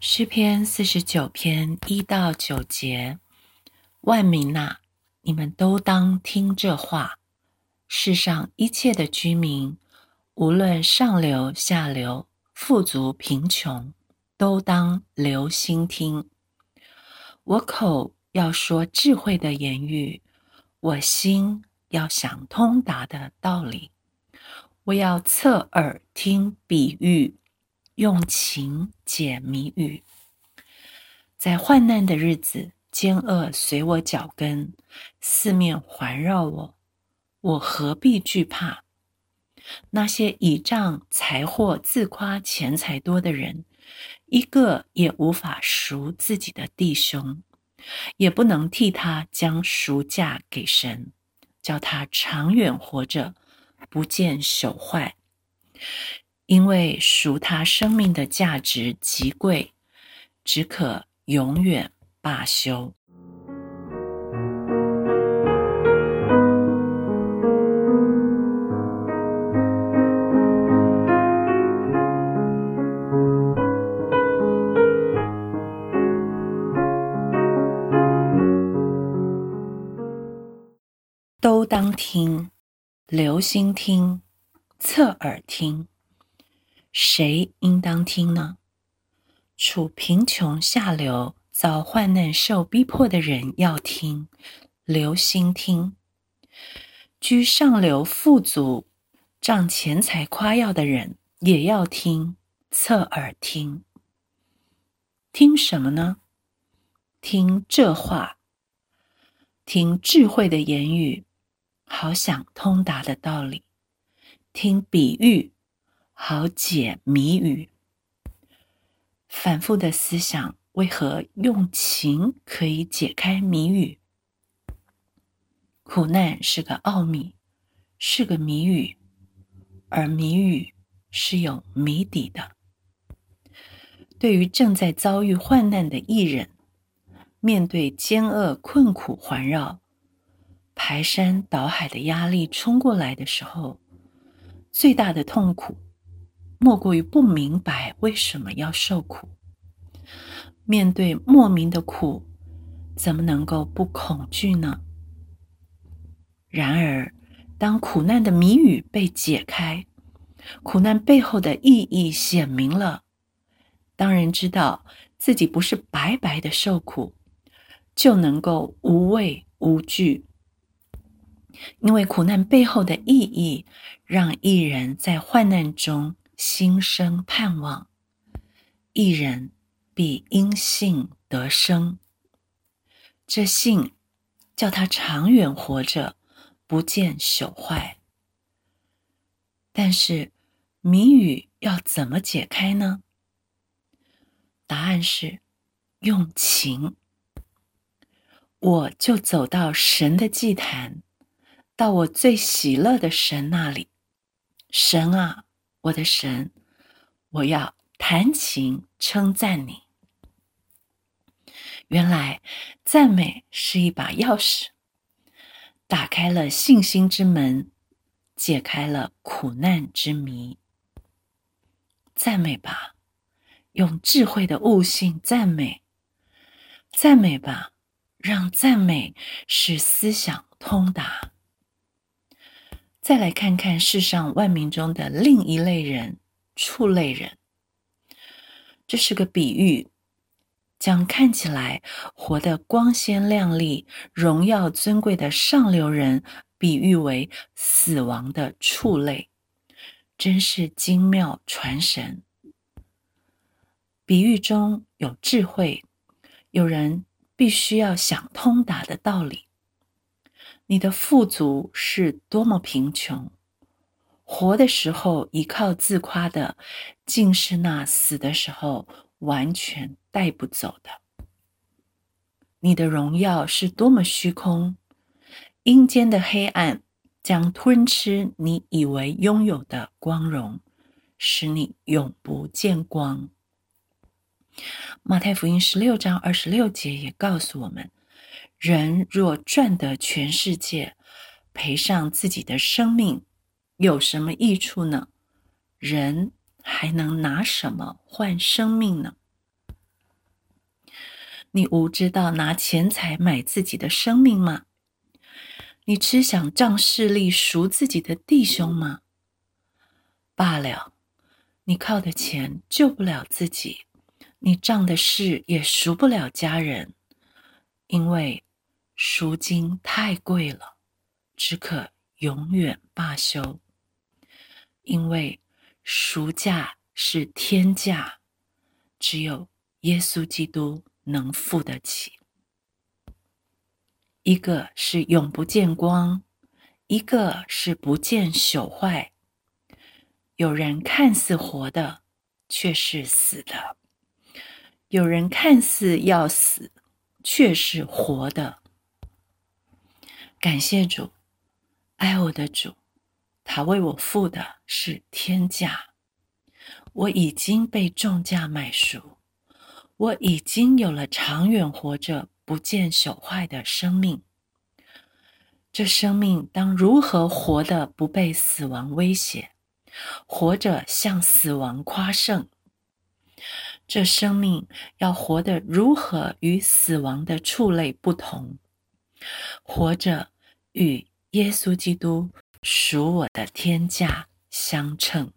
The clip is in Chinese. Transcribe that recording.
诗篇四十九篇一到九节，万民呐，你们都当听这话。世上一切的居民，无论上流下流、富足贫穷，都当留心听。我口要说智慧的言语，我心要想通达的道理。我要侧耳听比喻。用情解谜语，在患难的日子，奸恶随我脚跟，四面环绕我，我何必惧怕？那些倚仗财货自夸钱财多的人，一个也无法赎自己的弟兄，也不能替他将赎价给神，叫他长远活着，不见朽坏。因为赎他生命的价值极贵，只可永远罢休。都当听，留心听，侧耳听。谁应当听呢？处贫穷下流、遭患难受逼迫的人要听，留心听；居上流富足、仗钱财夸耀的人也要听，侧耳听。听什么呢？听这话，听智慧的言语，好想通达的道理；听比喻。好解谜语，反复的思想，为何用情可以解开谜语？苦难是个奥秘，是个谜语，而谜语是有谜底的。对于正在遭遇患难的艺人，面对艰恶困苦环绕、排山倒海的压力冲过来的时候，最大的痛苦。莫过于不明白为什么要受苦，面对莫名的苦，怎么能够不恐惧呢？然而，当苦难的谜语被解开，苦难背后的意义显明了，当人知道自己不是白白的受苦，就能够无畏无惧，因为苦难背后的意义，让一人在患难中。心生盼望，一人必因信得生。这信叫他长远活着，不见朽坏。但是谜语要怎么解开呢？答案是用情。我就走到神的祭坛，到我最喜乐的神那里。神啊！我的神，我要弹琴称赞你。原来赞美是一把钥匙，打开了信心之门，解开了苦难之谜。赞美吧，用智慧的悟性赞美；赞美吧，让赞美使思想通达。再来看看世上万民中的另一类人——畜类人。这是个比喻，将看起来活得光鲜亮丽、荣耀尊贵的上流人比喻为死亡的畜类，真是精妙传神。比喻中有智慧，有人必须要想通达的道理。你的富足是多么贫穷，活的时候依靠自夸的，竟是那死的时候完全带不走的。你的荣耀是多么虚空，阴间的黑暗将吞吃你以为拥有的光荣，使你永不见光。马太福音十六章二十六节也告诉我们。人若赚得全世界，赔上自己的生命，有什么益处呢？人还能拿什么换生命呢？你无知到拿钱财买自己的生命吗？你只想仗势力赎自己的弟兄吗？罢了，你靠的钱救不了自己，你仗的势也赎不了家人，因为赎金太贵了，只可永远罢休。因为赎价是天价，只有耶稣基督能付得起。一个是永不见光，一个是不见朽坏。有人看似活的，却是死的；有人看似要死，却是活的。感谢主，爱我的主，他为我付的是天价。我已经被重价买赎，我已经有了长远活着。不见朽坏的生命，这生命当如何活得不被死亡威胁，活着向死亡夸胜？这生命要活得如何与死亡的畜类不同？活着与耶稣基督属我的天价相称。